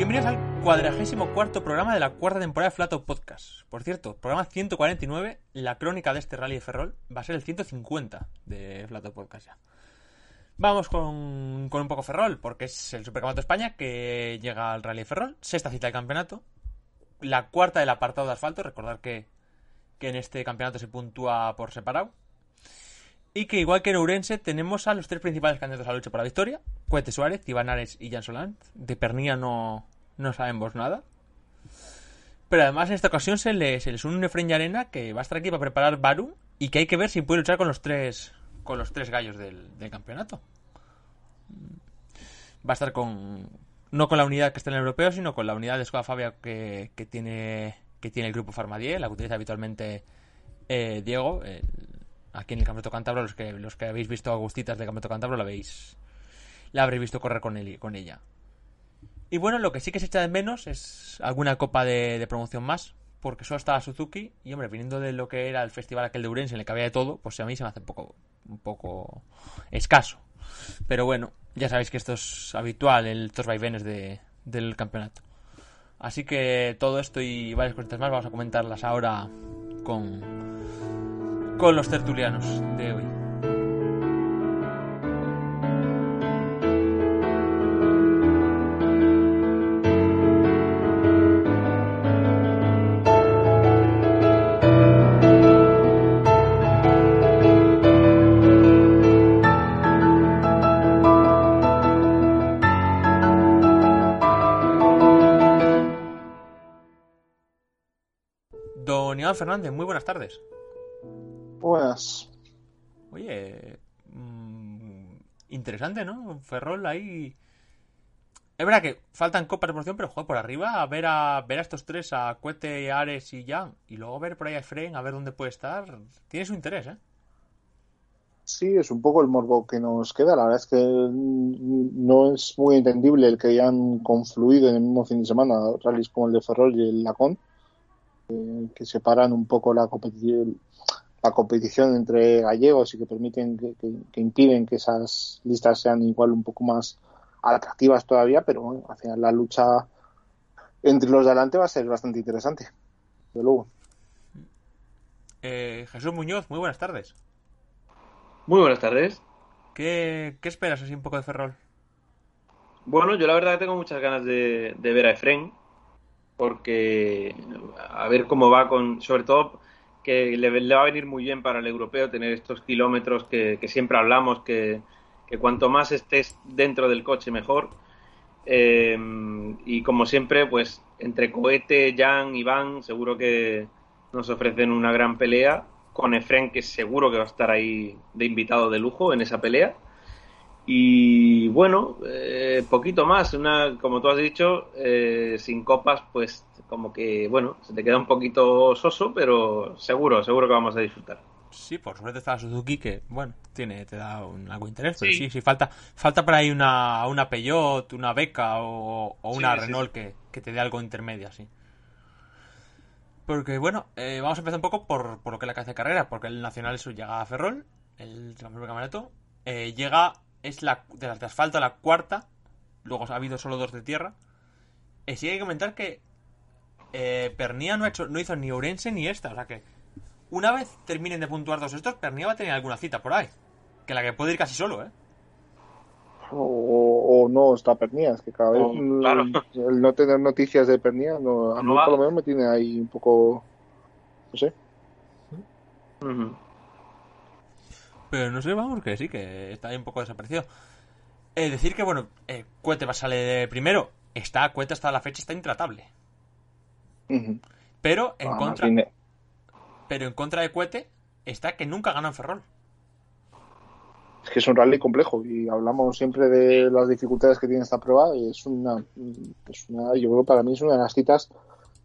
Bienvenidos al cuadragésimo cuarto programa de la cuarta temporada de Flato Podcast. Por cierto, programa 149, la crónica de este rally de Ferrol va a ser el 150 de Flato Podcast ya. Vamos con, un poco Ferrol, porque es el Supercampeonato de España que llega al Rally de Ferrol, sexta cita del campeonato, la cuarta del apartado de asfalto, recordar que, en este campeonato se puntúa por separado. Y que igual que en Ourense tenemos a los tres principales candidatos a la lucha por la victoria, Cuete Suárez, Iván y Jan Solán. De Pernilla no, no sabemos nada. Pero además en esta ocasión se les, se les une un Efren Arena que va a estar aquí para preparar Baru y que hay que ver si puede luchar con los tres con los tres gallos del, campeonato. Va a estar con no con la unidad que está en el europeo, sino con la unidad de Escoda Fabia que, que tiene que tiene el grupo Farmadier, la que utiliza habitualmente eh, Diego, aquí en el Campeonato Cantabro, los que los que habéis visto Agustitas del Campeonato Cantabro la veis la habréis visto correr con, él, con ella. Y bueno, lo que sí que se echa de menos es alguna copa de, promoción más, porque solo estaba Suzuki, y hombre, viniendo de lo que era el festival aquel de Urense, en el que había de todo, pues a mí se me hace un poco, un poco escaso. Pero bueno, ya sabéis que esto es habitual, estos vaivenes de, del campeonato. Así que todo esto y varias cositas más vamos a comentarlas ahora con, con los tertulianos de hoy. Fernández, muy buenas tardes. Buenas. Oye, mm, interesante, ¿no? Ferrol ahí. Es verdad que faltan copas de promoción, pero juega por arriba a ver a ver a estos tres, a Cuete, Ares y Jan, y luego ver por ahí a Efren, a ver dónde puede estar. Tiene su interés, ¿eh? Sí, es un poco el morbo que nos queda. La verdad es que no es muy entendible el que hayan confluido en el mismo fin de semana rallies como el de Ferrol y el Lacón que separan un poco la competición, la competición entre gallegos y que permiten que, impiden que esas listas sean igual un poco más atractivas todavía, pero bueno, al final la lucha entre los de adelante va a ser bastante interesante, de luego. Eh, Jesús Muñoz, muy buenas tardes. Muy buenas tardes. ¿Qué, esperas así un poco de Ferrol? Bueno, yo la verdad que tengo muchas ganas de, de ver a Efren, porque a ver cómo va con, sobre todo que le, va a venir muy bien para el europeo tener estos kilómetros que, siempre hablamos, que, cuanto más estés dentro del coche mejor. Eh, y como siempre, pues entre Cohete, Jan y Van, seguro que nos ofrecen una gran pelea. Con Efren, que seguro que va a estar ahí de invitado de lujo en esa pelea. Y bueno, eh, poquito más, una, como tú has dicho, eh, sin copas, pues como que, bueno, se te queda un poquito soso, pero seguro, seguro que vamos a disfrutar. Sí, por suerte está Suzuki que, bueno, tiene, te da un, algo interés, pero sí, sí, falta, falta por ahí una, una Peugeot, una Beca o, una Renault Que, que, te dé algo intermedio, sí. Porque, bueno, eh, vamos a empezar un poco por, por, lo que es la cabeza de carrera, porque el Nacional eso llega a Ferrol, el campeonato, eh, llega es la de las de asfalto la cuarta. Luego ha habido solo dos de tierra. Y sí hay que comentar que eh, Pernía no, ha hecho, no hizo ni Ourense ni esta. O sea que una vez terminen de puntuar dos estos, Pernía va a tener alguna cita por ahí. Que la que puede ir casi solo, ¿eh? O, no está Pernía, es que cada vez el no tener noticias de Pernía, no, a mí por lo menos me tiene ahí un poco. No sé. Pero no sé, vamos, que sí, que está ahí un poco desaparecido. Es eh, decir que, bueno, eh, Cuete va a salir primero. Está, Cuete hasta la fecha está intratable. Pero en ah, contra. Pero en contra de Cuete está que nunca gana en Ferrol. Es que es un rally complejo y hablamos siempre de las dificultades que tiene esta prueba y es una, es una yo creo que para mí es una de las citas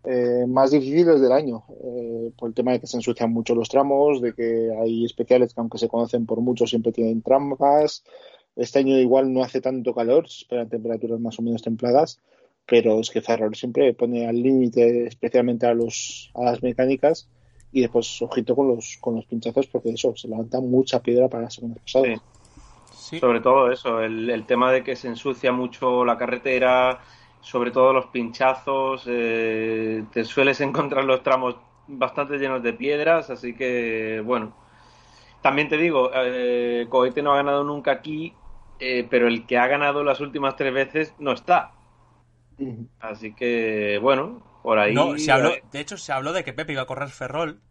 eh, más difíciles del año, eh, por el tema de que se ensucian mucho los tramos, de que hay especiales que aunque se conocen por mucho siempre tienen trampas. Este año igual no hace tanto calor, se esperan temperaturas más o menos templadas, pero es que Ferrari siempre pone al límite, especialmente a los a las mecánicas, y después ojito con los con los pinchazos porque eso se levanta mucha piedra para la segunda pasada. Sobre todo eso, el, el tema de que se ensucia mucho la carretera, sobre todo los pinchazos, eh, te sueles encontrar los tramos bastante llenos de piedras, así que bueno. También te digo, eh, Cohete no ha ganado nunca aquí, eh, pero el que ha ganado las últimas tres veces no está. Así que bueno, por ahí. No, se habló, de hecho, se habló de que Pepe iba a correr Ferrol.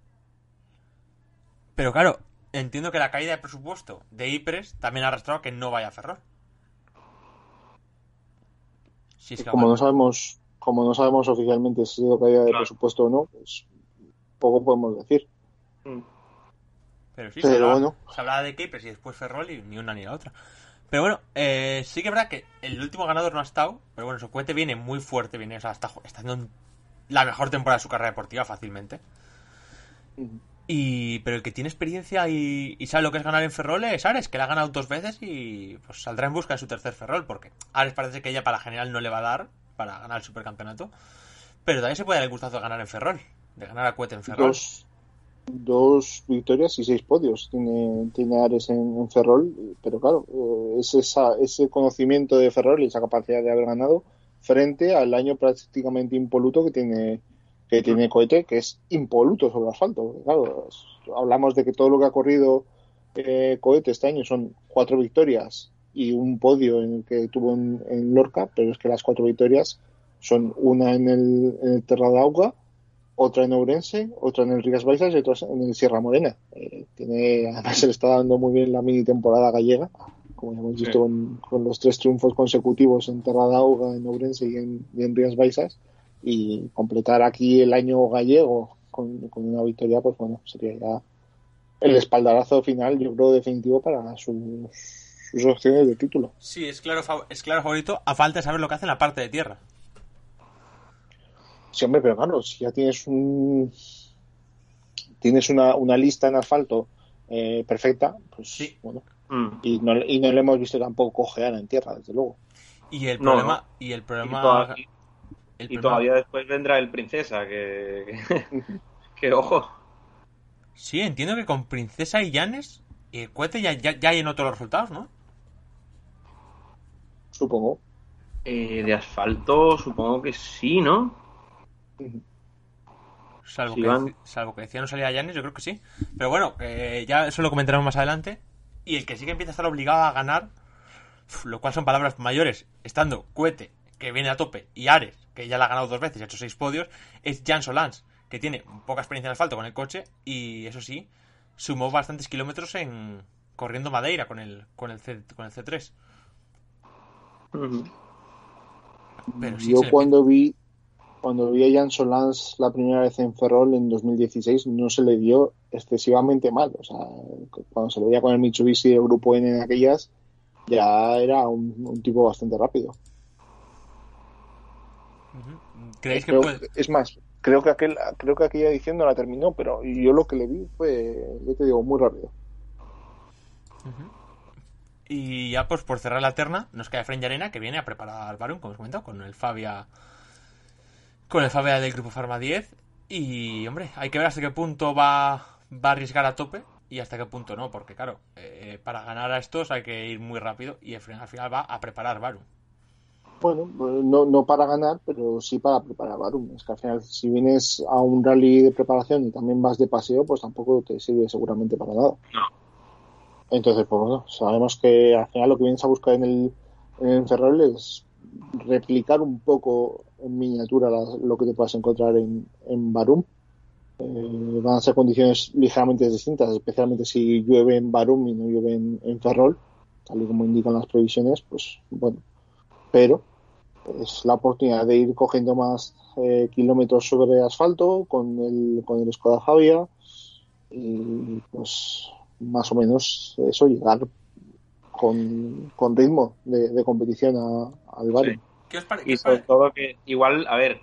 Pero claro, entiendo que la caída de presupuesto de IPRES también ha arrastrado a que no vaya a Ferrol como no sabemos, como no sabemos oficialmente si ha sido caída de presupuesto o no, pues poco podemos decir. Mm. Pero sí, se, hablaba, se hablaba de Capers y después Ferrol y ni una ni la otra. Pero bueno, eh, sí que es verdad que el último ganador no ha estado, pero bueno, su cohete viene muy fuerte, viene, o sea, está, haciendo la mejor temporada de su carrera deportiva fácilmente. Y, pero el que tiene experiencia y, sabe lo que es ganar en Ferrol es Ares, que la ha ganado dos veces y pues saldrá en busca de su tercer Ferrol, porque Ares parece que ella para la general no le va a dar para ganar el supercampeonato. Pero también se puede dar el gustazo de ganar en Ferrol, de ganar a Cuete en Ferrol. Dos, victorias y seis podios tiene, tiene Ares en, Ferrol, pero claro, eh, es esa, ese conocimiento de Ferrol y esa capacidad de haber ganado frente al año prácticamente impoluto que tiene que tiene cohete, que es impoluto sobre asfalto. Claro, hablamos de que todo lo que ha corrido eh, cohete este año son cuatro victorias y un podio en el que tuvo en, Lorca, pero es que las cuatro victorias son una en el, en el Terra d'Auga, otra en Ourense, otra en el Rías Baixas y otra en el Sierra Morena. Eh, tiene, además se le está dando muy bien la mini temporada gallega, como ya hemos visto con, los tres triunfos consecutivos en Terra d'Auga, en Ourense y en, y en Rías Baixas y completar aquí el año gallego con, una victoria, pues bueno, sería ya el espaldarazo final, yo creo, definitivo para sus, opciones de título. Sí, es claro, es claro favorito, a falta de saber lo que hace en la parte de tierra. Sí, hombre, pero claro, si ya tienes un tienes una, una lista en asfalto eh, perfecta, pues sí. bueno. Mm. Y, no, y no le hemos visto tampoco cojear en tierra, desde luego. Y el problema, y el problema y todavía después vendrá el Princesa, que, que, ojo. Sí, entiendo que con Princesa y Llanes y el cohete ya, ya, ya llenó todos los resultados, ¿no? Supongo. Eh, de asfalto, supongo que sí, ¿no? Salvo, que, salvo que decía no salía Llanes, yo creo que sí. Pero bueno, ya eso lo comentaremos más adelante. Y el que sí que empieza a estar obligado a ganar, lo cual son palabras mayores, estando Cuete, que viene a tope, y Ares, que ya la ha ganado dos veces y ha hecho seis podios, es Jan Solans, que tiene poca experiencia en asfalto con el coche y eso sí, sumó bastantes kilómetros en corriendo Madeira con el con el, C, con el C3. Pero Yo cuando vi cuando vi a Jan Solans la primera vez en Ferrol en 2016 no se le dio excesivamente mal. O sea, cuando se le veía con el Mitsubishi del Grupo N en aquellas, ya era un, tipo bastante rápido. ¿Creéis que puede... Es más, creo que aquel creo que aquella edición no la terminó, pero yo lo que le vi fue, yo te digo, muy rápido. Y ya pues por cerrar la terna, nos queda Fren Arena que viene a preparar al Barum, como os comentado, con el Fabia con el Fabia del grupo Pharma 10 y hombre, hay que ver hasta qué punto va, va a arriesgar a tope y hasta qué punto no, porque claro, eh, para ganar a estos hay que ir muy rápido y al final va a preparar Barum. Bueno, no, no para ganar, pero sí para preparar Barum. Es que al final, si vienes a un rally de preparación y también vas de paseo, pues tampoco te sirve seguramente para nada. Entonces, pues bueno, sabemos que al final lo que vienes a buscar en el, en el Ferrol es replicar un poco en miniatura lo que te puedas encontrar en, en Barum. Eh, van a ser condiciones ligeramente distintas, especialmente si llueve en Barum y no llueve en, Ferrol, tal y como indican las previsiones, pues bueno. Pero es la oportunidad de ir cogiendo más eh, kilómetros sobre asfalto con el, con el Skoda Fabia y pues más o menos eso, llegar con, con ritmo de, competición al barrio. y sobre todo que igual, a ver,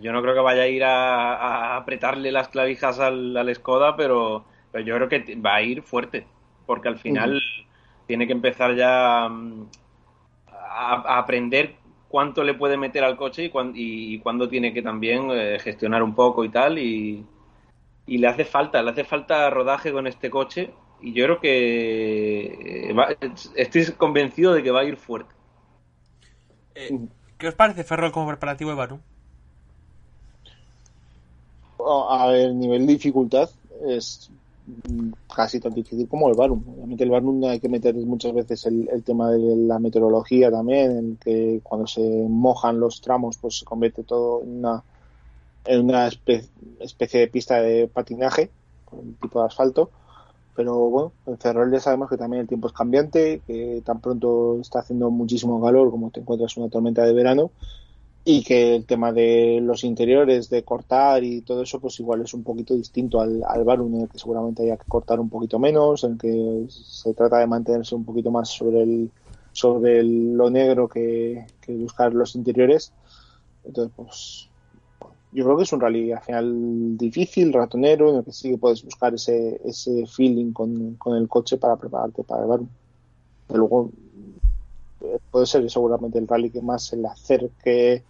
yo no creo que vaya a ir a, apretarle las clavijas al, al Skoda, pero, pero, yo creo que va a ir fuerte, porque al final tiene que empezar ya mm, a, aprender cuánto le puede meter al coche y, cuándo, y cuándo tiene que también eh, gestionar un poco y tal. Y, y le hace falta, le hace falta rodaje con este coche y yo creo que eh, estoy convencido de que va a ir fuerte. Eh, ¿Qué os parece Ferrol como preparativo de Baru? A ver, nivel de dificultad es casi tan difícil como el Barum. Obviamente el Barum hay que meter muchas veces el, tema de la meteorología también, en que cuando se mojan los tramos pues se convierte todo en una, en una especie de pista de patinaje, un tipo de asfalto pero bueno, en Ferrol ya sabemos que también el tiempo es cambiante, que tan pronto está haciendo muchísimo calor como te encuentras una tormenta de verano y que el tema de los interiores, de cortar y todo eso, pues igual es un poquito distinto al, al Barum, en el que seguramente haya que cortar un poquito menos, en el que se trata de mantenerse un poquito más sobre el sobre lo negro que, que buscar los interiores. Entonces, pues yo creo que es un rally al final difícil, ratonero, en el que sí que puedes buscar ese, ese feeling con, el coche para prepararte para el Pero luego eh, puede ser seguramente el rally que más se le acerque.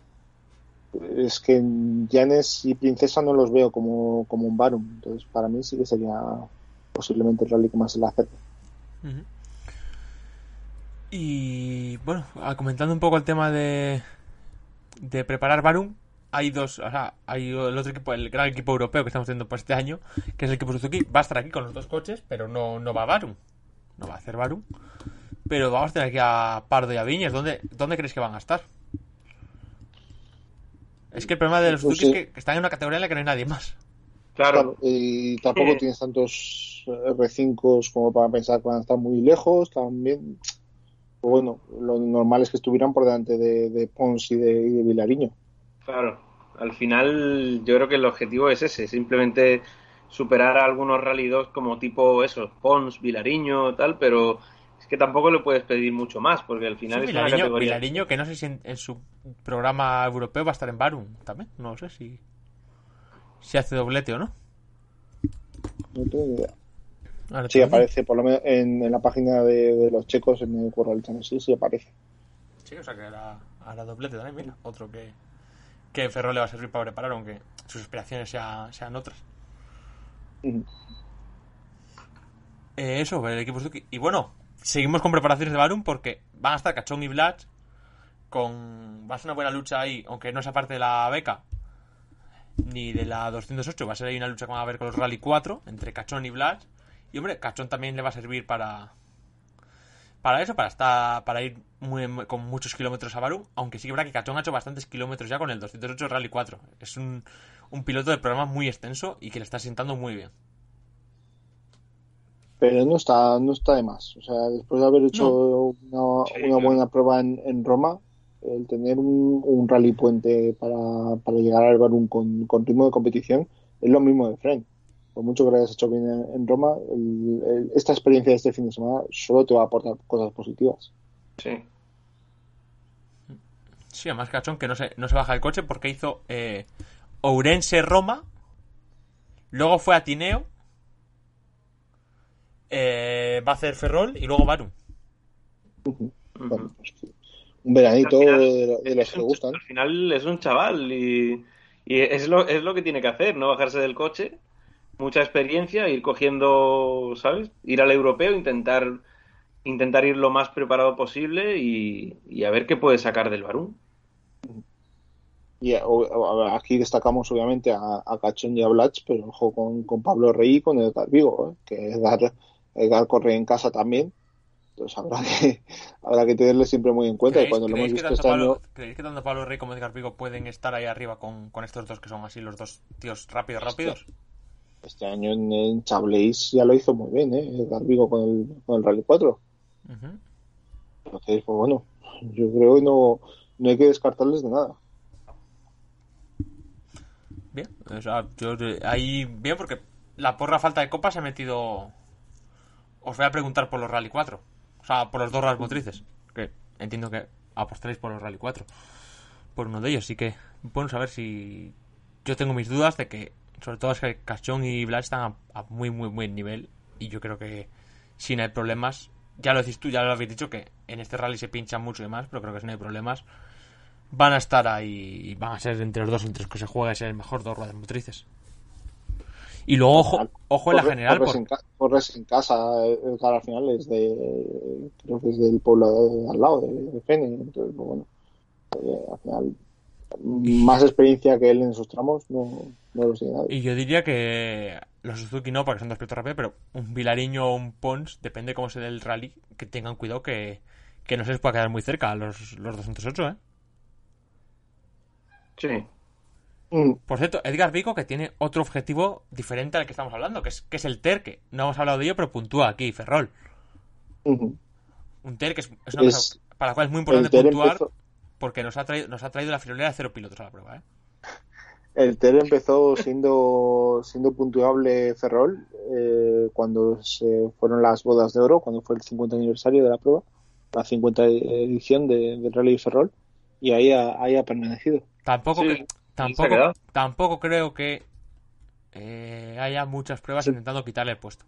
Es que Janes y Princesa no los veo como, como un Barum, entonces para mí sí que sería posiblemente el rally que más se le. Y bueno, comentando un poco el tema de, de preparar Barum, hay dos, o sea, hay el otro equipo, el gran equipo europeo que estamos teniendo por este año, que es el equipo Suzuki, va a estar aquí con los dos coches, pero no, no va a Barum. No va a hacer Barum. Pero vamos a tener aquí a Pardo y a Viñes. ¿Dónde, ¿Dónde crees que van a estar? Es que el problema de los pues es que están en una categoría en la que no hay nadie más. Claro. y tampoco tienes tantos R5 como para pensar que van a estar muy lejos. También, pues bueno, lo normal es que estuvieran por delante de, Pons y de, y de Vilariño. Claro, al final yo creo que el objetivo es ese, simplemente superar a algunos Rally 2 como tipo eso, Pons, Vilariño, tal, pero es que tampoco le puedes pedir mucho más, porque al final es una categoría... Vilariño, que no sé si en, su programa europeo va a estar en Barum también, no sé si, si hace doblete o no. No tengo idea. sí, aparece, por lo menos en, la página de, los checos en el Channel, sí, sí aparece. Sí, o sea que era, era doblete también, mira, otro que que Ferro le va a servir para preparar, aunque sus aspiraciones sean otras. Eh, eso, el equipo Suzuki. Y bueno, seguimos con preparaciones de Barum porque van a estar Cachón y Blatch. Con... Va a ser una buena lucha ahí, aunque no sea parte de la beca ni de la 208. Va a ser ahí una lucha que va a ver con los Rally 4 entre Cachón y Blatch. Y hombre, Cachón también le va a servir para, para eso, para estar, para ir con muchos kilómetros a Baru, aunque sí que verdad que Cachón ha hecho bastantes kilómetros ya con el 208 Rally 4. Es un, un piloto de programa muy extenso y que le está sentando muy bien. Pero no está, no está de más. O sea, después de haber hecho una, Sí, una claro. buena prueba en, en Roma, el tener un, un rally puente para, para llegar al Barún con, con ritmo de competición es lo mismo de Fren. Por mucho que lo hayas hecho bien en, en Roma, el- el- esta experiencia de este fin de semana solo te va a aportar cosas positivas. Sí. Sí, además Cachón que no se, no se baja del coche porque hizo eh, Ourense-Roma, luego fue a Tineo, eh, va a hacer Ferrol y luego. Bueno, pues, un veranito final, de, de los Es que le gustan. Al final es un chaval y, y es, lo, es lo que tiene que hacer, no bajarse del coche, mucha experiencia, ir cogiendo, ¿sabes? Ir al europeo, intentar, intentar ir lo más preparado posible y, y a ver qué puede sacar del Barún. Y eh, aquí destacamos obviamente a, a Cachón y a Blach, pero ojo con, con Pablo Rey y con Edgar Vigo, ¿eh? que Edgar, Edgar corre en casa también. Entonces habrá que, habrá que tenerle siempre muy en cuenta. Y ¿Creéis, cuando lo hemos visto tanto este año, creéis que tanto Pablo Rey como Edgar Vigo pueden estar ahí arriba con, con estos dos que son así los dos tíos rápidos, rápidos? este año en, en Chablis ya lo hizo muy bien, ¿eh? Edgar Vigo con el, con el Rally 4. Ujú. Entonces, pues bueno, yo creo que no, no hay que descartarles de nada. Bien, o sea, yo ahí bien porque la porra falta de copas he metido. Os voy a preguntar por los Rally 4. O sea, por los dos Rally motrices. Que entiendo que apostaréis por los Rally 4. Por uno de ellos, sí que. Bueno, saber si. Yo tengo mis dudas de que. Sobre todo es que Cachón y Blas están a, a muy, muy buen nivel. Y yo creo que. Si no hay problemas. Ya lo decís tú, ya lo habéis dicho que en este rally se pinchan mucho y demás. Pero creo que si no hay problemas. Van a estar ahí. Y van a ser entre los dos, entre los que se juegue, ser el mejor dos ruedas motrices. Y luego, ojo, ojo en la general. corres, por- en, ca- corres en casa, Edgar al final es de, creo que es del pueblo de, al lado, de, de Fene, entonces, pues bueno, eh, al final, más experiencia que él en esos tramos no, no lo sé nadie. Y yo diría que los Suzuki no, porque son dos pilotos rápidos, pero un Vilariño o un Pons, depende cómo se dé el rally, que tengan cuidado que, que no se les pueda quedar muy cerca a los, los 208, ¿eh? Sí. Mm, Por cierto, Edgar Vico que tiene otro objetivo diferente al que estamos hablando, que es, que es el TER, que no hemos hablado de ello, pero puntúa aquí, Ferrol. Un TER que es, es una Es- cosa para la cual es muy importante puntuar, empezó, porque nos ha, traído, nos ha traído la friolera de cero pilotos a la prueba, ¿eh? el TER empezó siendo, siendo puntuable Ferrol eh, cuando se fueron las bodas de oro, cuando fue el 50 aniversario de la prueba, la 50 edición de, del Rally Ferrol, y ahí ha, ahí ha permanecido. Tampoco, Sí, que- tampoco, tampoco creo que eh, haya muchas pruebas Sí. intentando quitarle el puesto.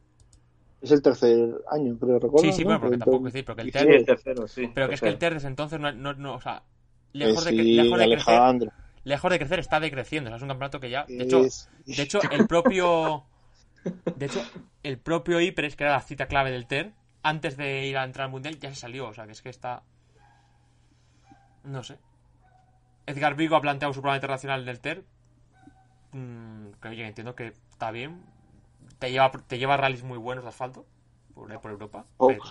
Es el tercer año, creo recordar. Sí, sí, ¿no? bueno, porque tampoco decir, porque el Sí, TER Sí, el tercero, sí. Pero que es que el tercero. TER desde entonces no, no, no, o sea, Eh, lejos sí, lejos de crecer, lejos de crecer está decreciendo, o sea, es un campeonato que ya, de hecho, Es- de hecho el propio de hecho el propio IPRES, que era la cita clave del TER, antes de ir a entrar al mundial ya se salió, o sea, que es que está no sé. Edgar Vigo ha planteado su programa internacional del TER. Mm, que oye, entiendo que está bien. Te lleva te lleva rallies muy buenos de asfalto por, por Europa. Oh, pero-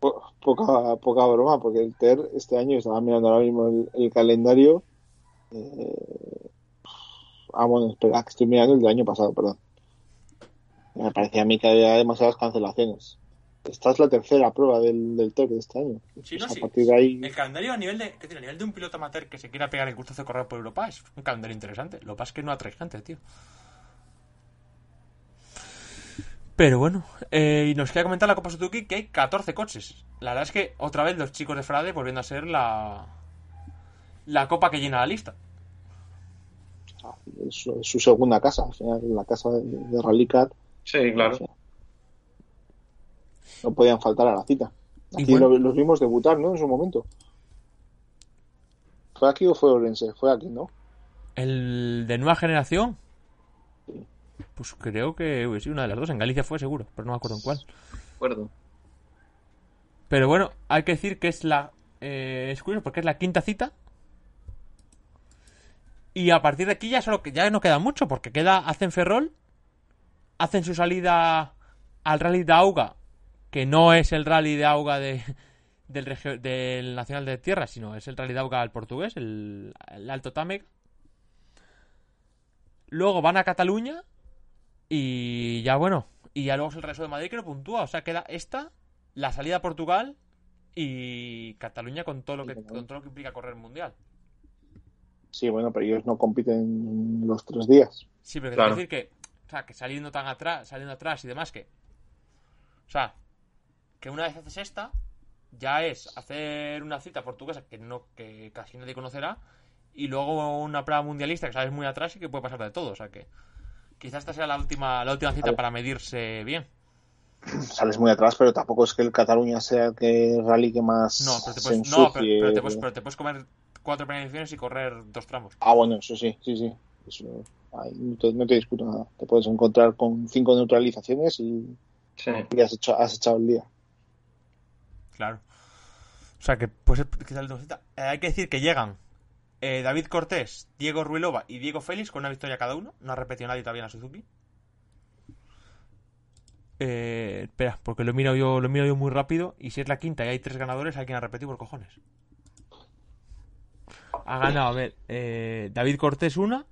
po- poca, poca broma, porque el TER este año estaba mirando ahora mismo el, el calendario. eh, ah, bueno, espera, que estoy mirando el del año pasado, perdón. Me parecía a mí que había demasiadas cancelaciones. Esta es la tercera prueba del, del TER de este año. Sí, Pues no, a sí. partir de ahí, El calendario a nivel de, es decir, a nivel de un piloto amateur que se quiera pegar el gusto de correr por Europa es un calendario interesante. Lo que pasa es que no atrae gente, tío. Pero bueno, eh, y nos queda comentar la Copa Suzuki que hay 14 coches. La verdad es que otra vez los chicos de Frade volviendo a ser la la copa que llena la lista. es su, es su segunda casa, al final, la casa de, de Rally Car. Sí, claro. O sea, no podían faltar a la cita. Y Aquí bueno. lo- los vimos debutar, ¿no? En su momento. ¿Fue aquí o fue Orense? Fue aquí, ¿no? El de nueva generación. Pues creo que uy, sí, una de las dos. En Galicia fue seguro, pero no me acuerdo en cuál. De acuerdo. Pero bueno, hay que decir que es la. Eh, es curioso porque es la quinta cita. Y a partir de aquí ya solo que ya no queda mucho, porque queda, hacen Ferrol, hacen su salida al rally de Auga, que no es el rally de Auga de, del, regio- del Nacional de Tierra, sino es el rally de Auga al portugués, el, el Alto Támega. Luego van a Cataluña y ya bueno. Y ya luego es el resto de Madrid que no puntúa. O sea, queda esta, la salida a Portugal y Cataluña con todo lo que, con todo lo que implica correr el mundial. Sí, bueno, pero ellos no compiten los tres días. Sí, pero Claro. quiero decir que, o sea, que saliendo tan atrás, saliendo atrás y demás, que, o sea, que una vez haces esta, ya es hacer una cita portuguesa que no, que casi nadie conocerá, y luego una prueba mundialista que sales muy atrás y que puede pasar de todo, o sea que quizás esta sea la última, la última cita Vale. para medirse bien. Sales muy atrás, pero tampoco es que el Cataluña sea el que rally que más No, pero te se puedes, no, pero te puedes, pero te puedes comer cuatro penalizaciones y correr dos tramos. Ah, bueno, eso sí, sí, sí. Eso, ahí no, te, no te discuto nada. Te puedes encontrar con cinco neutralizaciones y, Sí. y has, hecho, has echado el día. Claro. O sea que pues dos cita. Eh, hay que decir que llegan eh, David Cortés, Diego Ruilova y Diego Félix con una victoria cada uno. No ha repetido nadie todavía en la Suzuki. Eh, espera, porque lo miro yo, lo miro yo muy rápido. Y si es la quinta y hay tres ganadores, hay quien ha repetido por cojones. Ha ganado, a ver, eh, David Cortés una,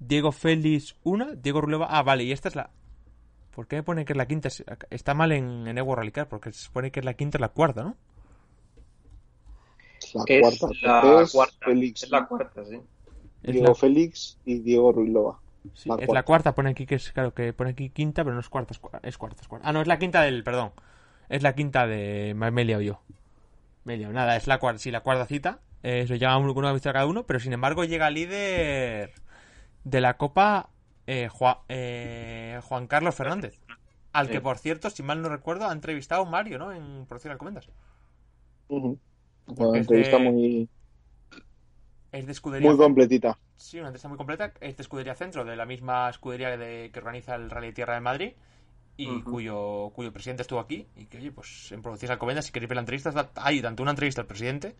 Diego Félix una, Diego Ruilova. Ah, vale, y esta es la. ¿Por qué me pone que es la quinta? Está mal en, en Evo Rally Car, porque se supone que es la quinta la cuarta, ¿no? Es la Es cuarta. la cuarta. Félix, Es la cuarta, sí. Diego la- Félix y Diego Ruilova. Sí, La es la cuarta. pone aquí que es, claro, que pone aquí quinta, pero no es cuarta, es cuarta, es cuarta, es cuarta. Ah, no, es la quinta del, perdón. Es la quinta de, me me he liado yo. Me he liado. Nada, es la cuarta, sí, la cuarta cita. Eh, se llama una victoria cada uno, pero sin embargo llega líder de la Copa eh, Juan, eh, Juan Carlos Fernández. Al que, por cierto, si mal no recuerdo, ha entrevistado Mario, ¿no? En Producción Alcomendas. Porque Una entrevista de- muy, Es de escudería. muy completita. Sí, una entrevista muy completa. Es de Escudería Centro, de la misma escudería de- que organiza el Rally Tierra de Madrid y cuyo, cuyo presidente estuvo aquí. Y que, oye, pues en Producciones Alcobendas, si queréis ver la entrevista, hay tanto una entrevista al presidente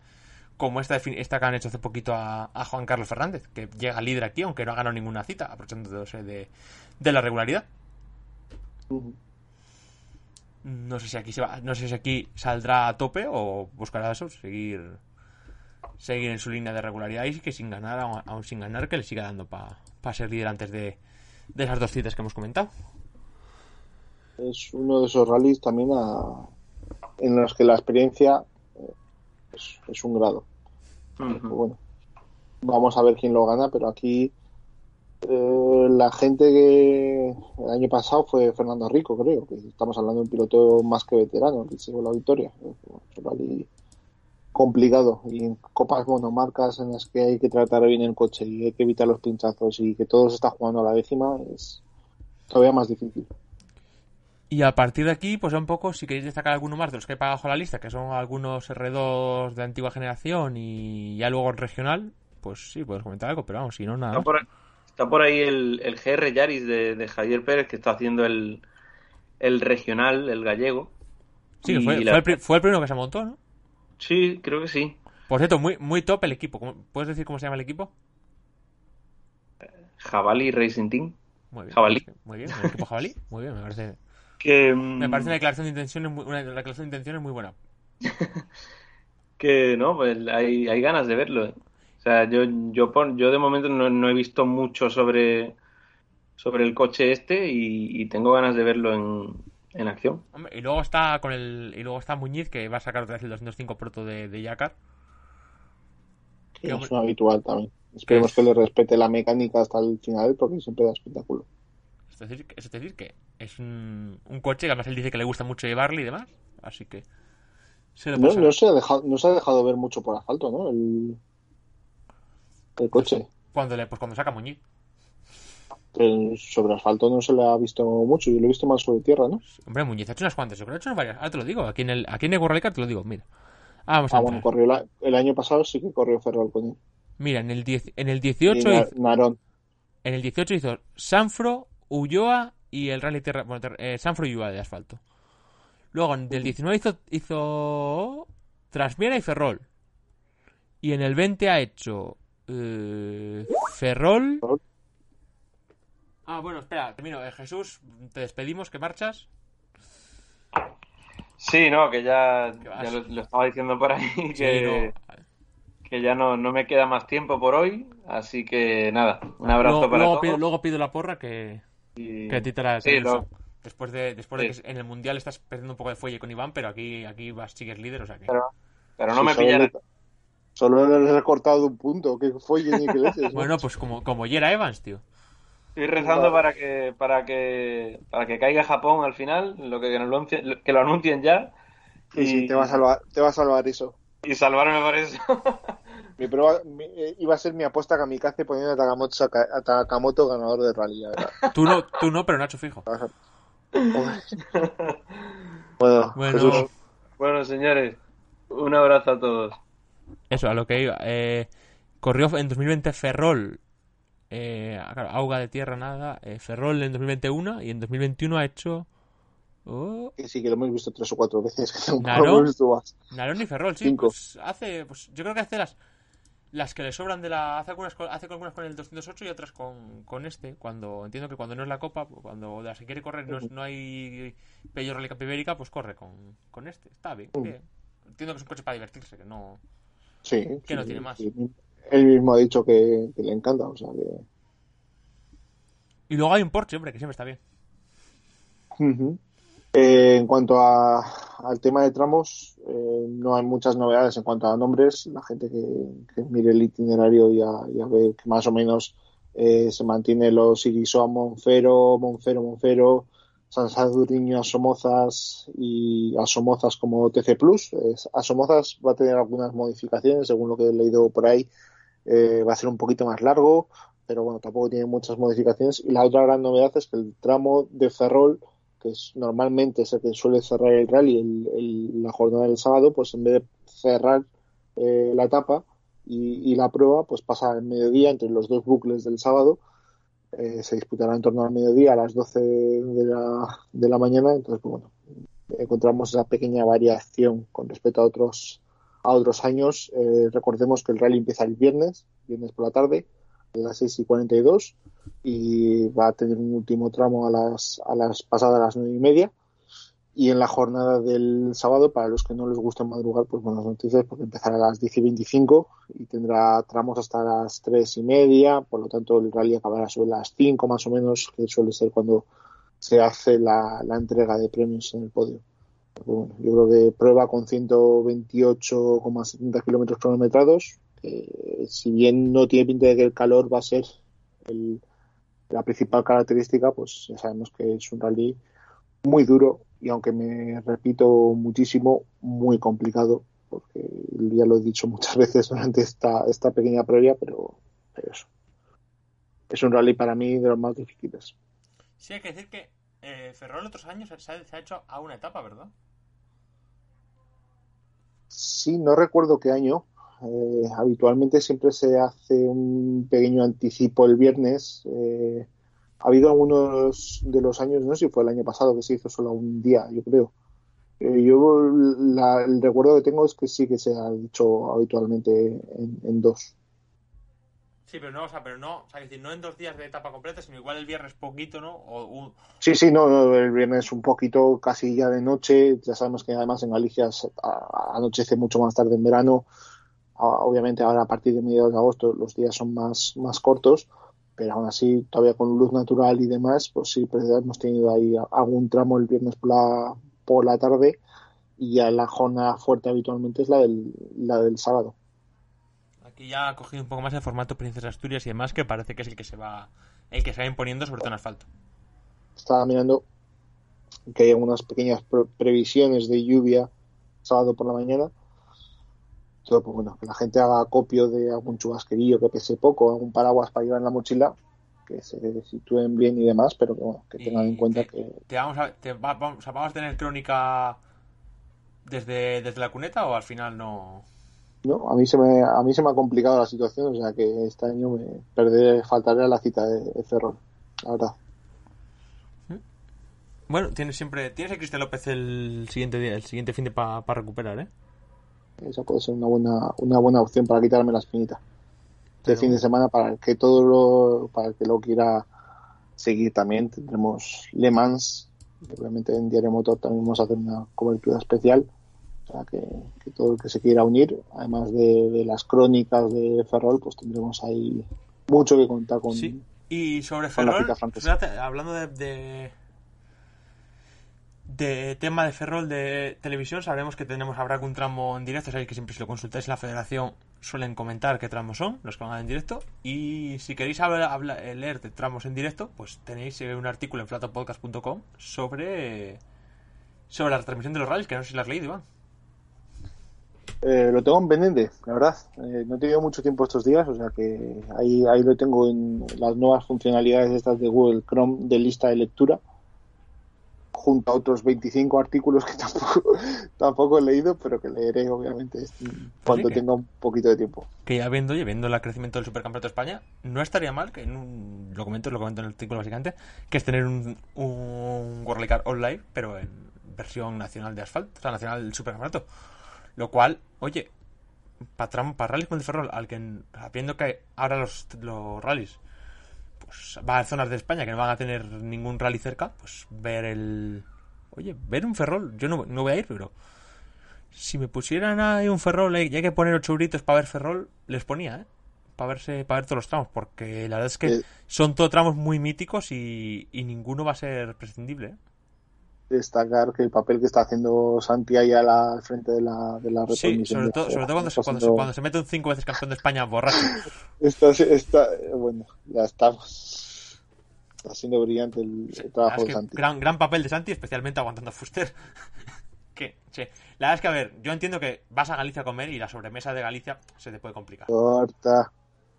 como esta, esta que han hecho hace poquito a, a Juan Carlos Fernández, que llega líder aquí, aunque no ha ganado ninguna cita, aprovechándose de, de la regularidad. No sé si aquí se va, no sé si aquí saldrá a tope o buscará eso, seguir seguir en su línea de regularidad y que sin ganar, aún, aún sin ganar, que le siga dando para ser líder antes de, de esas dos citas que hemos comentado. Es uno de esos rallies también a- en los que la experiencia es, es un grado. Ujú. bueno, vamos a ver quién lo gana, pero aquí eh, la gente que el año pasado fue Fernando Rico, creo, que estamos hablando de un piloto más que veterano, que se llevó la victoria. Es un rally complicado y en copas monomarcas en las que hay que tratar bien el coche y hay que evitar los pinchazos y que todo se está jugando a la décima es todavía más difícil. Y a partir de aquí, pues un poco, si queréis destacar alguno más de los que he pagado bajo la lista, que son algunos R2 de antigua generación y ya luego el regional, pues sí, podemos comentar algo, pero vamos, si no, nada. Está por, ahí- está por ahí el, el GR Yaris de, de Javier Pérez que está haciendo el, el regional, el gallego. Sí, que fue, la- fue el, fue el primero que se montó, ¿no? Sí, creo que sí. Por cierto, muy, muy top el equipo. ¿Cómo- ¿Puedes decir cómo se llama el equipo? Jabalí Racing Team. Muy bien. Jabalí. Muy bien, el equipo jabalí. Muy bien, me parece. Que, Me mm, parece una declaración de intenciones muy, una declaración de intenciones muy buena. que no, pues hay, hay ganas de verlo. ¿eh? O sea, yo, yo, yo de momento no, no he visto mucho sobre, sobre el coche este y, y tengo ganas de verlo en, en acción. Hombre, y luego está con el y luego está Muñiz que va a sacar otra vez el 205 proto de, de Yakar. es un habitual también. Esperemos que le respete la mecánica hasta el final porque siempre da espectáculo. Es decir, es decir, que es un, un coche que además él dice que le gusta mucho llevarle y demás. Así que se lo No, no se ha dejado, no se ha dejado ver mucho por asfalto, ¿no? El, el coche. Cuando le, pues cuando saca Muñiz. Sobre asfalto no se le ha visto mucho, yo lo he visto más sobre tierra, ¿no? Hombre, Muñiz ha hecho unas cuantas, yo creo que ha hecho unas varias. Ahora te lo digo, aquí en el, aquí en el te lo digo, mira. Ah, vamos a Ah, bueno, entrar. corrió la- el año pasado sí que corrió Ferrol con él. Mira, en el, 10 en el Y 18 Na- hizo, Narón. en el 18 hizo Sanfro, Ulloa y el Rally Tierra, bueno, eh, Sanfro Ulloa de asfalto. Luego en el 19 hizo, hizo Trasmiera y Ferrol. Y en el 20 ha hecho eh, Ferrol. Ah, bueno, espera, termino. Eh, Jesús, te despedimos, que marchas. Sí, no, que ya, lo, lo estaba diciendo por ahí, Sí, que, no. que ya no, no me queda más tiempo por hoy, así que nada, un abrazo luego, para luego todos. Pido, luego pido la porra que, y- que a ti te la Sí, te- lo- Después de, después de Sí. que en el mundial estás perdiendo un poco de fuelle con Iván, pero aquí, aquí vas, sigues líder, o sea que. pero, pero no Sí, me le- Solo le he recortado un punto, que fue ni que leches. ¿no? Bueno, pues como, como Yera Evans, tío. Estoy rezando para que para que para que caiga Japón al final, lo que, que, nos lo, anuncie- que lo anuncien ya Sí, sí, y- te va a salvar, te va a salvar eso. y salvarme por eso. Mi prueba mi- eh, iba a ser mi apuesta kamikaze poniendo a Takamoto, a Takamoto ganador de rally, la verdad. Tú no, tú no, pero Nacho fijo. Bueno, Bueno, Jesús, bueno, señores, un abrazo a todos. eso, a lo que iba. Eh, corrió en 2020 Ferrol. Eh, claro, Auga de tierra, nada. Eh, Ferrol en 2021 y en 2021 ha hecho. Oh, que sí, que lo hemos visto tres o cuatro veces. Que más. Narón y Ferrol, sí. Cinco. Pues hace. Pues yo creo que hace las. Las que le sobran de la. Hace algunas, con- hace algunas con el 208 y otras con, con este. Cuando entiendo que cuando no es la copa, pues cuando de las que quiere correr no, es- no hay Pello Rally Ibérica, pues corre con, con este. Está bien. Bien. Entiendo que es un coche para divertirse, que no. Sí. ¿Qué no tiene más? sí. Él mismo ha dicho que, que le encanta, o sea que. Y luego hay un Porsche, hombre, que siempre está bien. Ujú. Eh, en cuanto a- al tema de tramos, eh, no hay muchas novedades en cuanto a nombres. La gente que, mire el itinerario ya, ya ve que más o menos eh, se mantiene los Irisoa Monfero, Monfero, Monfero, San Saduriño, Asomozas y Asomozas como TC Plus. Asomozas va a tener algunas modificaciones, según lo que he leído por ahí. Eh, va a ser un poquito más largo, pero bueno, tampoco tiene muchas modificaciones. Y la otra gran novedad es que el tramo de Ferrol que es, normalmente es el que suele cerrar el rally el, el- la jornada del sábado, pues en vez de cerrar eh, la etapa y, la prueba, pues pasa al mediodía entre los dos bucles del sábado. Eh, se disputará en torno al mediodía a las 12 de la, de la mañana. Entonces, pues, bueno, encontramos esa pequeña variación con respecto a otros a otros años. Eh, recordemos que el rally empieza el viernes, viernes por la tarde, a las 6 y 42 y va a tener un último tramo a las, a las pasadas las nueve y media. Y en la jornada del sábado, para los que no les gusta madrugar, pues buenas noticias, porque empezará a las 10 y 25 y tendrá tramos hasta las 3 y media, por lo tanto el rally acabará sobre las 5 más o menos, que suele ser cuando se hace la, la entrega de premios en el podio. Bueno, yo creo que prueba con 128,70 kilómetros cronometrados, que si bien no tiene pinta de que el calor va a ser el, la principal característica, pues ya sabemos que es un rally muy duro y aunque me repito muchísimo, muy complicado, porque ya lo he dicho muchas veces durante esta, esta pequeña previa, pero, pero eso. Es un rally para mí de los más difíciles. Sí, hay que decir que eh, Ferrol otros años se ha, se ha hecho a una etapa, ¿verdad? Sí, no recuerdo qué año. Eh, habitualmente siempre se hace un pequeño anticipo el viernes. Eh, ha habido algunos de los años, no sé si fue el año pasado que se hizo solo un día, yo creo. Eh, yo la- el recuerdo que tengo es que sí que se ha hecho habitualmente en, en dos. Sí, pero no, o sea, pero no, o sea, decir, no en dos días de etapa completa, sino igual el viernes poquito, ¿no? O un- Sí, sí, no, no, el viernes un poquito casi ya de noche. Ya sabemos que además en Galicia anochece mucho más tarde en verano. A- Obviamente ahora a partir de mediados de agosto los días son más, más cortos, pero aún así todavía con luz natural y demás, pues sí, pues hemos tenido ahí algún tramo el viernes por la, por la tarde y ya la jornada fuerte habitualmente es la del, la del sábado. Aquí ya ha cogido un poco más el formato Princesa Asturias y demás, que parece que es el que se va el que se va imponiendo, sobre todo en asfalto. Estaba mirando que hay unas pequeñas pre- previsiones de lluvia sábado por la mañana. Todo, pues bueno, que la gente haga copio de algún chubasquerillo que pese poco, algún paraguas para llevar en la mochila, que se sitúen bien y demás, pero que, bueno, que tengan en cuenta te- que Te vamos a, te va- vamos, o sea, ¿vamos a tener crónica desde, desde la cuneta o al final no? no, a mí se me a mí se me ha complicado la situación, o sea que este año me perderé, faltaré a la cita de, de Ferrol, la verdad. Bueno, tienes siempre tienes a Cristian López el siguiente día, el siguiente fin de para recuperar, ¿eh? Esa puede ser una buena una buena opción para quitarme la espinita. de fin de semana para el que todo lo, para el que lo quiera seguir también tendremos Le Mans obviamente en Diario Motor también vamos a hacer una cobertura especial sea, que, que todo el que se quiera unir, además de, de las crónicas de Ferrol, pues tendremos ahí mucho que contar con. Sí. Y sobre Ferrol, fíjate, hablando de, de, de tema de Ferrol de televisión, sabremos que tenemos habrá algún tramo en directo, sabéis que siempre si lo consultáis en la federación suelen comentar qué tramos son, los que van en directo, y si queréis hablar, hablar- eh, leer de tramos en directo, pues tenéis eh, un artículo en flatopodcast.com sobre sobre la retransmisión de los rallies, que no sé si lo has leído, Iván. Eh, lo tengo en pendiente, la verdad. Eh, no he tenido mucho tiempo estos días, o sea que ahí, ahí lo tengo en las nuevas funcionalidades estas de Google Chrome de lista de lectura, junto a otros 25 artículos que tampoco, tampoco he leído, pero que leeré obviamente cuando que- tenga un poquito de tiempo. que ya viendo, oye, viendo el crecimiento del supercampeonato de España, no estaría mal que en un, lo comento, lo comento en el artículo básicamente, que es tener un, un World Car online, pero en versión nacional de asfalto, o sea, nacional del supercampeonato. Lo cual, oye, para para rallies con el Ferrol, al que viendo que ahora los, los rallies pues va a zonas de España que no van a tener ningún rally cerca, pues ver el oye, ver un Ferrol, yo no, no voy a ir, pero si me pusieran ahí un Ferrol eh, y hay que poner ocho euritos para ver Ferrol, les ponía, ¿eh? Para verse, para ver todos los tramos, porque la verdad es que Eh. son todos tramos muy míticos y, y ninguno va a ser prescindible, ¿eh? Destacar que el papel que está haciendo Santi ahí a la- al frente de la, de la Sí, sobre todo, sobre todo cuando, se, cuando, se, haciendo- cuando se mete un cinco veces campeón de España borracho. Está, está- bueno, ya estamos. Está siendo brillante el, trabajo de Santi. gran, gran papel de Santi, especialmente aguantando a Fuster. que. La verdad es que, a ver, yo entiendo que vas a Galicia a comer y la sobremesa de Galicia se te puede complicar. Corta.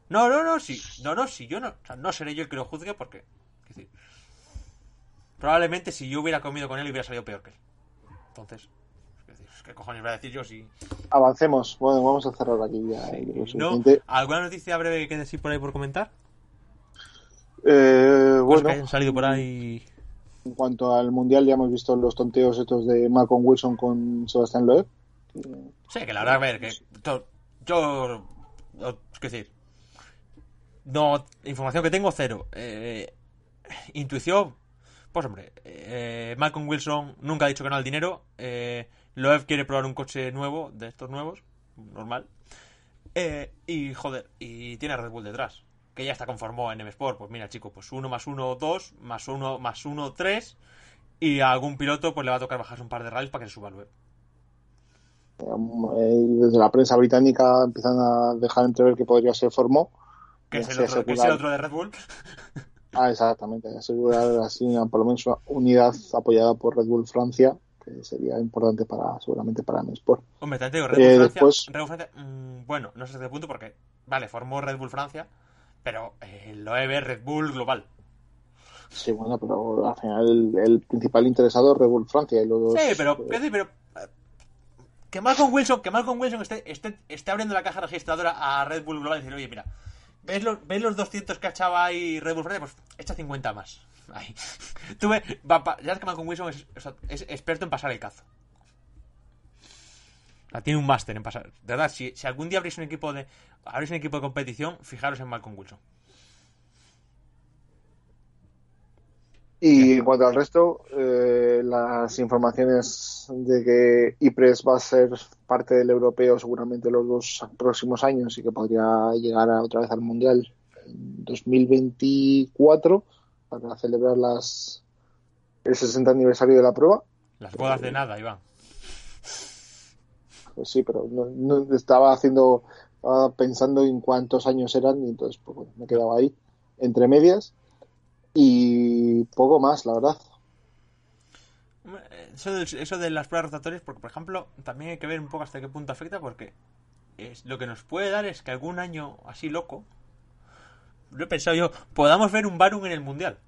No, no, no, sí. No, no, sí. Yo no, o sea, no seré yo el que lo juzgue porque. es decir, probablemente si yo hubiera comido con él hubiera salido peor que él. Entonces. ¿Qué cojones voy a decir yo si. Avancemos. Bueno, vamos a cerrar aquí ya. eh, lo No. ¿Alguna noticia breve que decir por ahí por comentar? Eh, Cosas bueno, que hayan salido por ahí. en cuanto al mundial, ya hemos visto los tonteos estos de Malcolm Wilson con Sebastián Loeb. Sí, que la verdad, a ver, que yo, yo, es decir, no, información que tengo, cero. Eh, intuición, pues hombre, eh, Malcolm Wilson nunca ha dicho que no al dinero. Eh, Loeb quiere probar un coche nuevo, de estos nuevos, normal. Eh, y joder, y tiene a Red Bull detrás, que ya está conformado en M Sport. Pues mira, chico, pues uno más uno, dos, más uno, más uno, tres. Y a algún piloto pues le va a tocar bajarse un par de rallies para que se suba Loeb. Eh, desde la prensa británica empiezan a dejar entrever que podría ser Formó. Que es, Y el así otro, que es asegurar- el otro de Red Bull. Ah, exactamente. Asegurar así por lo menos una unidad apoyada por Red Bull Francia, que sería importante para seguramente para M Sport. Hombre, te digo, Red Eh, Bull Francia. después- Red Bull Francia mm, bueno, no sé hasta qué punto porque, vale, formó Red Bull Francia, pero eh, lo debe Red Bull global. Sí, bueno, pero al final el, el principal interesado es Red Bull Francia y los Sí, pero, eh, pero eh, que Malcolm Wilson, que Malcolm Wilson esté, esté, esté abriendo la caja registradora a Red Bull global y decir, oye, mira, ¿ves los, ¿ves los 200 que echaba ahí Red Bull? Pues echa 50 más. Ahí. Tú ves, va ya sabes que Malcolm Wilson es, es experto en pasar el cazo. O sea, tiene un máster en pasar. De verdad, si, si algún día abrís un equipo de abrís un equipo de competición, fijaros en Malcolm Wilson. Y en cuanto al resto, eh, las informaciones de que IPRES va a ser parte del europeo seguramente los dos próximos años y que podría llegar a- otra vez al Mundial en 2024 para celebrar las, el 60 aniversario de la prueba. Las bodas de nada, Iván. Pues sí, pero no, no- estaba haciendo, estaba pensando en cuántos años eran y entonces pues, bueno, me quedaba ahí entre medias y poco más, la verdad. Eso de, eso de las pruebas rotatorias, porque por ejemplo, también hay que ver un poco hasta qué punto afecta, porque es, lo que nos puede dar es que algún año así loco, lo he pensado yo, podamos ver un Barum en el Mundial.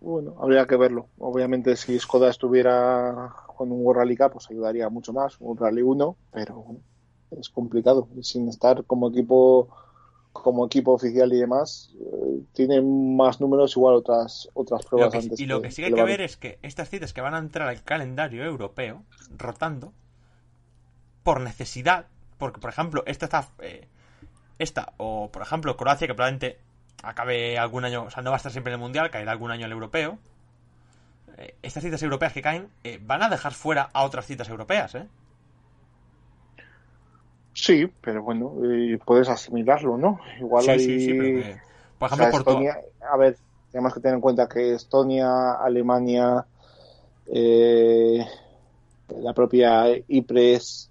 Bueno, habría que verlo. Obviamente, si Skoda estuviera con un World Rally Cup, pues ayudaría mucho más, un Rally 1, pero bueno, es complicado. Sin estar como equipo como equipo oficial y demás, eh, tiene más números igual otras otras Lo pruebas que- antes. y lo que sí hay que ver es que estas citas que van a entrar al calendario europeo, rotando, por necesidad, porque por ejemplo, esta está. eh, esta, o por ejemplo, Croacia, que probablemente acabe algún año, o sea, no va a estar siempre en el mundial, caerá algún año el europeo. eh, estas citas europeas que caen eh, van a dejar fuera a otras citas europeas, ¿eh? Sí, pero bueno, eh, puedes asimilarlo, ¿no? Igual Sí, hay... sí, sí, pero que- por o ejemplo, sea, Portugal. Estonia, a ver, tenemos que tener en cuenta que Estonia, Alemania, eh, la propia IPRES,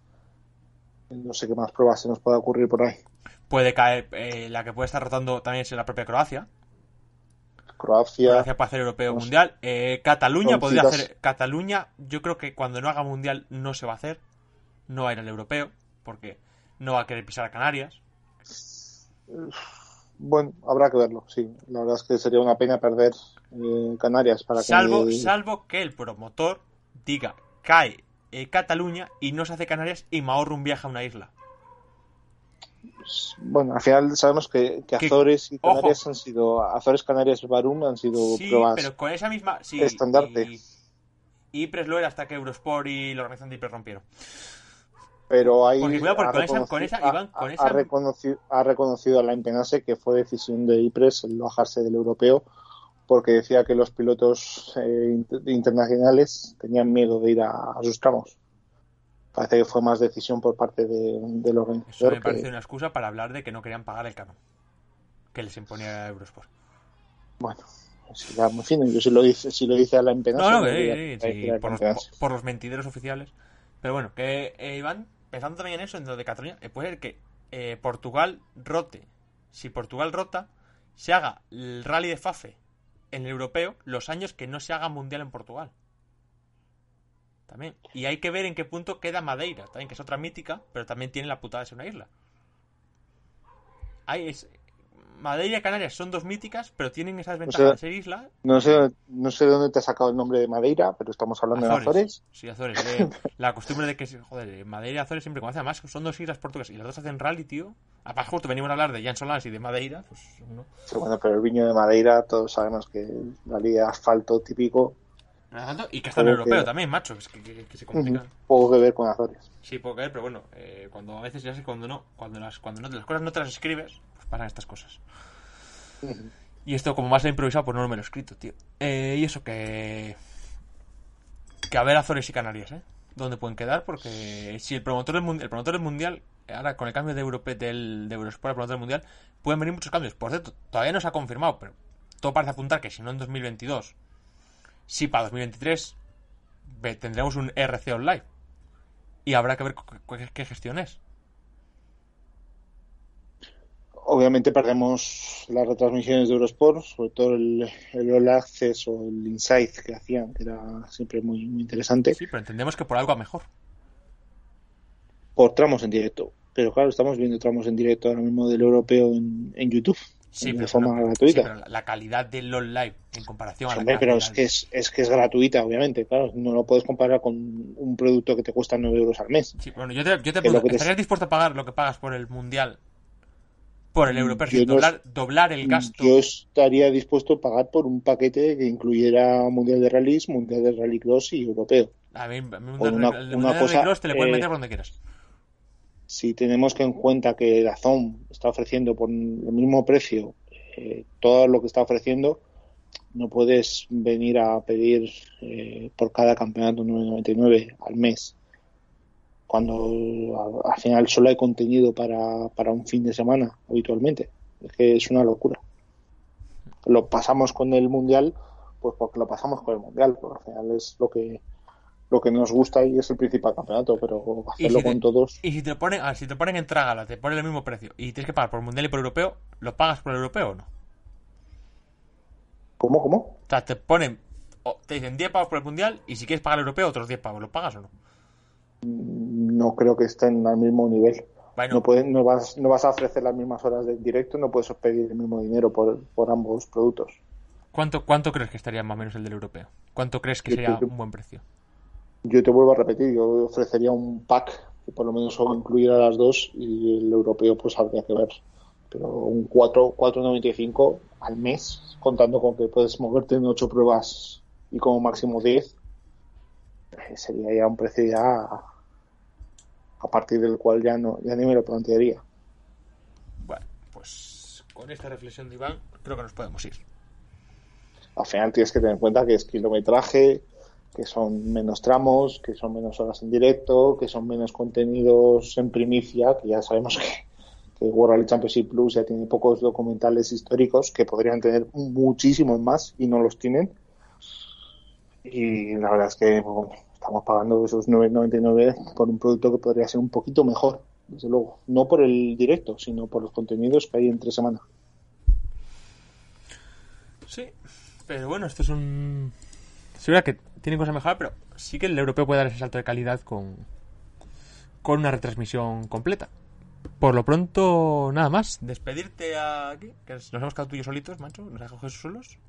no sé qué más pruebas se nos puede ocurrir por ahí. Puede caer, eh, la que puede estar rotando también es la propia Croacia. Croacia, Croacia puede hacer europeo no sé. mundial. Eh, Cataluña podría hacer. Cataluña, yo creo que cuando no haga mundial no se va a hacer. No va a ir al europeo, porque no va a querer pisar a Canarias. bueno, habrá que verlo, sí. La verdad es que sería una pena perder eh, Canarias para Salvo, que... salvo que el promotor diga cae eh, Cataluña y no se hace Canarias y me ahorro un viaje a una isla. Bueno, al final sabemos que, que Que- Azores y ojo. Canarias han sido... Azores, Canarias y Barum han sido Sí, pruebas... pero con esa misma. Sí, estandarte. Y, y hasta que Eurosport y la organización de Ipres rompieron. Pero ahí Porque cuidado, porque ha con esa- reconocido- con esa, ha- Iván, ha- reconocido, ha reconocido a la Impenase que fue decisión de IPRES el bajarse del europeo porque decía que los pilotos eh, int- internacionales tenían miedo de ir a, a sus tramos. Parece que fue más decisión por parte de, del Eso organizador. me que- parece una excusa para hablar de que no querían pagar el canon que les imponía Eurosport. Bueno, si ya, en fin, yo si lo dice, si lo dice a la Impenase. No, no, no que diría sí, que sí, hay que ir a la por, los, Impenase. por- por los mentideros oficiales. Pero bueno, que eh, Iván, pensando también en eso, en lo de Cataluña, eh, puede ser que eh, Portugal rote. Si Portugal rota, se haga el rally de Fafe en el europeo los años que no se haga mundial en Portugal. También. Y hay que ver en qué punto queda Madeira, también, que es otra mítica, pero también tiene la putada de ser una isla. Hay, es, Madeira y Canarias son dos míticas, pero tienen esa desventaja sea, de ser isla No sé, no sé de dónde te has sacado el nombre de Madeira, pero estamos hablando de Azores. Sí, Azores. eh, la costumbre de que, joder, Madeira y Azores siempre conoce. Además, son dos islas portuguesas y las dos hacen rally, tío. Aparte, justo venimos a hablar de Jan Solans y de Madeira. Pues, no. Pero bueno, pero el viño de Madeira, todos sabemos que de asfalto típico, Y que está en el Como europeo que- también, macho. Es que, que- que se complican. poco que ver con Azores. Sí, puedo creer, pero bueno, eh, cuando a veces ya sé cuando no, cuando las, cuando no, las cosas no te las escribes, pasan estas cosas. Y esto, como más he improvisado, pues no me lo he escrito, tío. Eh, y eso que. Que a ver Azores y Canarias, ¿eh? ¿Dónde pueden quedar? Porque si el promotor del, mun- el promotor del mundial, ahora con el cambio de Europe, del, de Eurosport al promotor del mundial, pueden venir muchos cambios. Por cierto, todavía no se ha confirmado, pero todo parece apuntar que si no en 2022, sí para 2023, ve- tendremos un RC Online. Y habrá que ver qué gestión es. Obviamente perdemos las retransmisiones de Eurosport, sobre todo el, el All Access o el Insight que hacían, que era siempre muy, muy interesante, Sí, pero entendemos que por algo a mejor. por tramos en directo. Pero claro, estamos viendo tramos en directo ahora mismo del europeo en, en YouTube, Sí, de forma gratuita. sí, pero la, calidad del LOL Live en comparación a la Hombre, pero es que es, es que es gratuita, obviamente, claro, no lo puedes comparar con un producto que te cuesta 9 euros al mes. Sí, bueno, yo te, yo te pregunto, te- ¿estarías dispuesto a pagar lo que pagas por el Mundial? Por el sin no doblar, doblar el gasto. Yo estaría dispuesto a pagar por un paquete que incluyera Mundial de Rallys, Mundial de Rallycross y Europeo. A mí, a mí Mundial una- de cosa, te le puedes eh, meter por donde quieras. Si tenemos que en cuenta que Dazón está ofreciendo por el mismo precio eh, todo lo que está ofreciendo, no puedes venir a pedir eh, por cada campeonato 9.99 al mes cuando al, al final solo hay contenido para, para un fin de semana habitualmente. Es que es una locura. Lo pasamos con el mundial, pues porque lo pasamos con el mundial, porque al final es lo que lo que nos gusta y es el principal campeonato, pero hacerlo si te- con todos. Y si te ponen, ah, si te ponen en Trágala, te ponen el mismo precio y tienes que pagar por el Mundial y por el Europeo, ¿lo pagas por el Europeo o no? ¿Cómo, cómo? O sea, te ponen, te dicen 10 pavos por el Mundial y si quieres pagar el Europeo, otros 10 pavos, ¿lo pagas o no? No creo que estén al mismo nivel. Bueno, No, puedes, no, vas, no vas a ofrecer las mismas horas de directo, no puedes pedir el mismo dinero por, por ambos productos. ¿cuánto, ¿cuánto crees que estaría más o menos el del Europeo? ¿Cuánto crees que Yo sería un buen precio? Yo te vuelvo a repetir, yo ofrecería un pack que por lo menos incluyera las dos y el europeo pues habría que ver. Pero un 4, 4.95 al mes, contando con que puedes moverte en 8 pruebas y como máximo 10, eh, sería ya un precio ya a partir del cual ya no ya ni me lo plantearía. Bueno, pues con esta reflexión de Iván, creo que nos podemos ir. al final tienes que tener en cuenta que es kilometraje, que son menos tramos, que son menos horas en directo, que son menos contenidos en primicia, que ya sabemos que, que World Rally Championship Plus ya tiene pocos documentales históricos que podrían tener muchísimos más y no los tienen. Y la verdad es que bueno, estamos pagando esos 9.99 por un producto que podría ser un poquito mejor, desde luego. No por el directo, sino por los contenidos que hay entre semana. Sí, pero bueno, esto es un. Verdad que tiene cosas mejorar, pero sí que el europeo puede dar ese salto de calidad con, con una retransmisión completa. Por lo pronto, nada más. Despedirte aquí, que nos hemos quedado tú y yo solitos, macho. Nos ha cogido solos.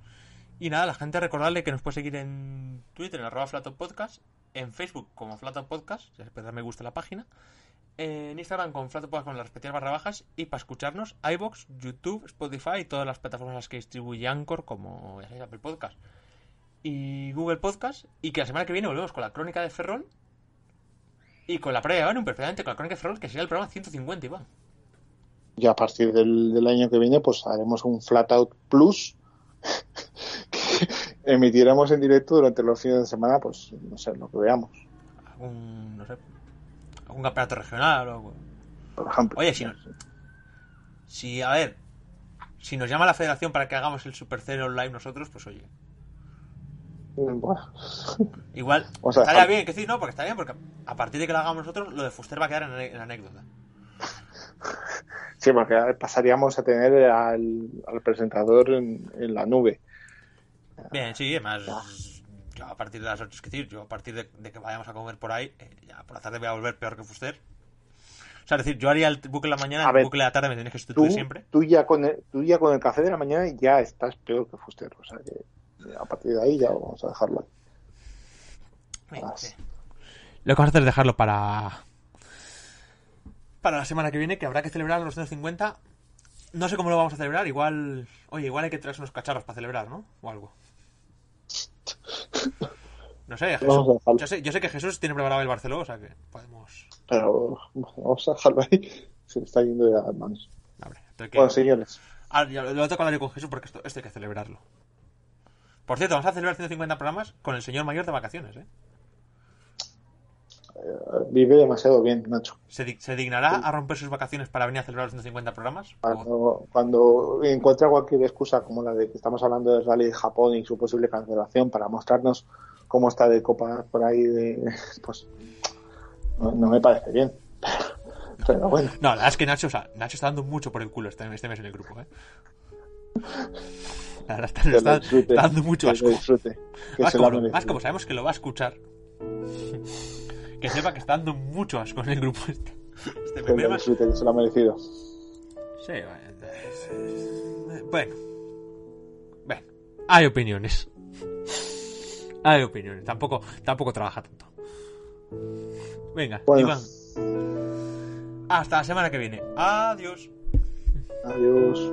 Y nada, la gente recordarle que nos puede seguir en Twitter, en arroba Podcast, en Facebook como Flato Podcast, puede dar me gusta la página, en Instagram con Flato Podcast con las respectivas barra bajas, y para escucharnos, iBox, YouTube, Spotify y todas las plataformas que distribuye Anchor, como Apple Podcast y Google Podcast, y que la semana que viene volvemos con la crónica de Ferrol y con la previa de perfectamente, con la crónica de Ferrol, que sería el programa 150, Iván. Y a partir del año que viene, pues haremos un Flatout Plus que emitiremos en directo durante los fines de semana, pues no sé, lo que veamos. Algún, no sé, algún campeonato regional o algo. Por ejemplo. Oye, si, no- si, a ver, si nos llama la federación para que hagamos el Super Cero Live nosotros, pues oye, Bueno, igual O sea, estaría bien, que sí, no, porque está bien, porque a partir de que lo hagamos nosotros, lo de Fuster va a quedar en, en anécdota. sí, porque pasaríamos a tener al, al presentador en, en la nube. Bien, sí, además, yo a partir de las 8, es decir, yo a partir de, de que vayamos a comer por ahí, eh, ya por la tarde voy a volver peor que Fuster. O sea, es decir, yo haría el bucle de la mañana, A el bucle de la tarde me tienes que Tú, sustituir siempre. tú, ya con el, tú ya con el café de la mañana ya estás peor que Fuster. O sea que eh, a partir de ahí ya vamos a dejarlo ahí. Venga, sí. Lo que vamos a hacer es dejarlo para. Para la semana que viene, que habrá que celebrar los 150. No sé cómo lo vamos a celebrar, igual. Oye, igual hay que traerse unos cacharros para celebrar, ¿no? O algo. No sé, Jesús- a yo, sé, yo sé que Jesús tiene preparado el Barceló, o sea que podemos. Pero vamos a dejarlo ahí. Se le está yendo de las manos. Que- Bueno, señores. Ah, ya, lo tengo que hablar yo con Jesús porque esto, esto hay que celebrarlo. Por cierto, vamos a celebrar 150 programas con el señor mayor de vacaciones, ¿eh? Vive demasiado bien, Nacho. ¿Se, di- se dignará a romper sus vacaciones para venir a celebrar los 150 programas? Cuando, cuando encuentra cualquier excusa como la de que estamos hablando del Rally de Japón y su posible cancelación para mostrarnos cómo está de copa por ahí, de, pues no, no me parece bien. Pero bueno, No, la verdad es que Nacho, o sea, Nacho está dando mucho por el culo este, este mes en el grupo, ¿eh? La verdad, está, que está- lo disfrute. está dando mucho asco. disfrute. Como, más como sabemos que lo va a escuchar. Que sepa que está dando mucho asco en el grupo este. Este Que primer lo más- disfrute, que se lo ha merecido. Sí, bueno. Bueno. Bueno. Hay opiniones. Hay opiniones. Tampoco, tampoco trabaja tanto. Venga, Bueno. Iván. Hasta la semana que viene. Adiós. Adiós.